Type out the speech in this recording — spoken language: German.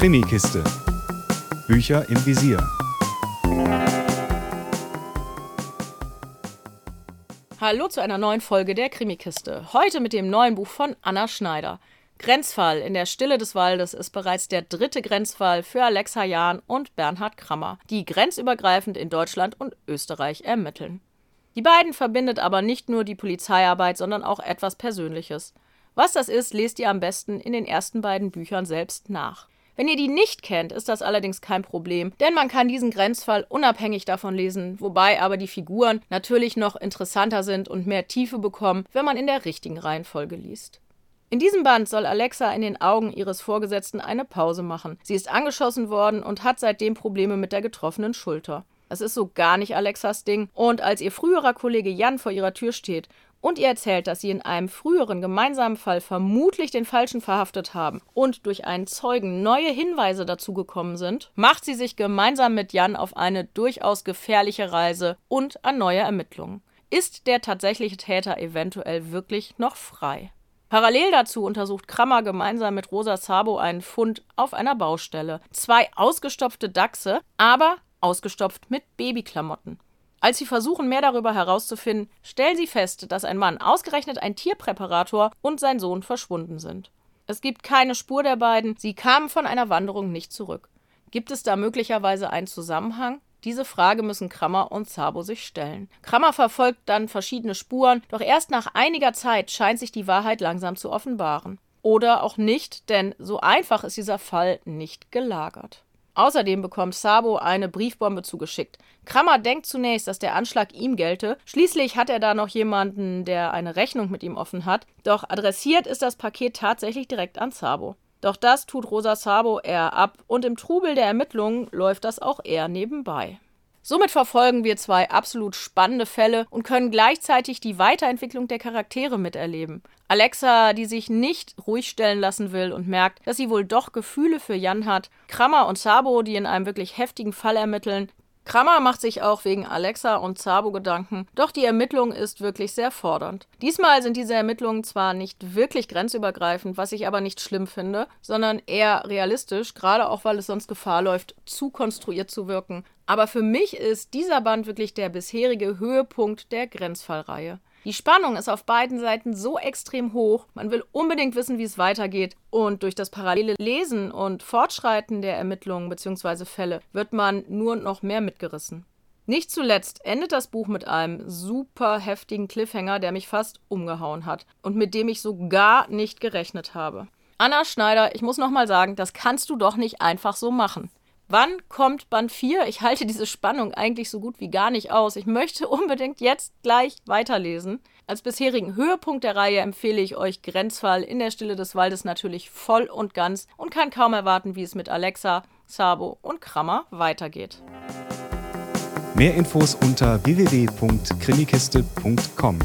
Krimikiste. Bücher im Visier. Hallo zu einer neuen Folge der Krimikiste. Heute mit dem neuen Buch von Anna Schneider. Grenzfall in der Stille des Waldes ist bereits der dritte Grenzfall für Alexa Jahn und Bernhard Krammer, die grenzübergreifend in Deutschland und Österreich ermitteln. Die beiden verbindet aber nicht nur die Polizeiarbeit, sondern auch etwas Persönliches. Was das ist, lest ihr am besten in den ersten beiden Büchern selbst nach. Wenn ihr die nicht kennt, ist das allerdings kein Problem, denn man kann diesen Grenzfall unabhängig davon lesen, wobei aber die Figuren natürlich noch interessanter sind und mehr Tiefe bekommen, wenn man in der richtigen Reihenfolge liest. In diesem Band soll Alexa in den Augen ihres Vorgesetzten eine Pause machen. Sie ist angeschossen worden und hat seitdem Probleme mit der getroffenen Schulter. Das ist so gar nicht Alexas Ding. Und als ihr früherer Kollege Jan vor ihrer Tür steht und ihr erzählt, dass sie in einem früheren gemeinsamen Fall vermutlich den Falschen verhaftet haben und durch einen Zeugen neue Hinweise dazugekommen sind, macht sie sich gemeinsam mit Jan auf eine durchaus gefährliche Reise und an neue Ermittlungen. Ist der tatsächliche Täter eventuell wirklich noch frei? Parallel dazu untersucht Krammer gemeinsam mit Rosa Sabo einen Fund auf einer Baustelle. Zwei ausgestopfte Dachse, aber ausgestopft mit Babyklamotten. Als sie versuchen, mehr darüber herauszufinden, stellen sie fest, dass ein Mann, ausgerechnet ein Tierpräparator und sein Sohn verschwunden sind. Es gibt keine Spur der beiden, sie kamen von einer Wanderung nicht zurück. Gibt es da möglicherweise einen Zusammenhang? Diese Frage müssen Krammer und Zabo sich stellen. Krammer verfolgt dann verschiedene Spuren, doch erst nach einiger Zeit scheint sich die Wahrheit langsam zu offenbaren. Oder auch nicht, denn so einfach ist dieser Fall nicht gelagert. Außerdem bekommt Sabo eine Briefbombe zugeschickt. Krammer denkt zunächst, dass der Anschlag ihm gelte. Schließlich hat er da noch jemanden, der eine Rechnung mit ihm offen hat. Doch adressiert ist das Paket tatsächlich direkt an Sabo. Doch das tut Rosa Sabo eher ab und im Trubel der Ermittlungen läuft das auch eher nebenbei. Somit verfolgen wir zwei absolut spannende Fälle und können gleichzeitig die Weiterentwicklung der Charaktere miterleben. Alexa, die sich nicht ruhig stellen lassen will und merkt, dass sie wohl doch Gefühle für Jan hat. Krammer und Sabo, die in einem wirklich heftigen Fall ermitteln. Krammer macht sich auch wegen Alexa und Zabo Gedanken, doch die Ermittlung ist wirklich sehr fordernd. Diesmal sind diese Ermittlungen zwar nicht wirklich grenzübergreifend, was ich aber nicht schlimm finde, sondern eher realistisch, gerade auch weil es sonst Gefahr läuft, zu konstruiert zu wirken. Aber für mich ist dieser Band wirklich der bisherige Höhepunkt der Grenzfallreihe. Die Spannung ist auf beiden Seiten so extrem hoch, man will unbedingt wissen, wie es weitergeht. Und durch das parallele Lesen und Fortschreiten der Ermittlungen bzw. Fälle wird man nur noch mehr mitgerissen. Nicht zuletzt endet das Buch mit einem super heftigen Cliffhanger, der mich fast umgehauen hat und mit dem ich so gar nicht gerechnet habe. Anna Schneider, ich muss nochmal sagen, das kannst du doch nicht einfach so machen. Wann kommt Band 4? Ich halte diese Spannung eigentlich so gut wie gar nicht aus. Ich möchte unbedingt jetzt gleich weiterlesen. Als bisherigen Höhepunkt der Reihe empfehle ich euch Grenzfall in der Stille des Waldes natürlich voll und ganz und kann kaum erwarten, wie es mit Alexa, Sabo und Krammer weitergeht. Mehr Infos unter www.krimikiste.com.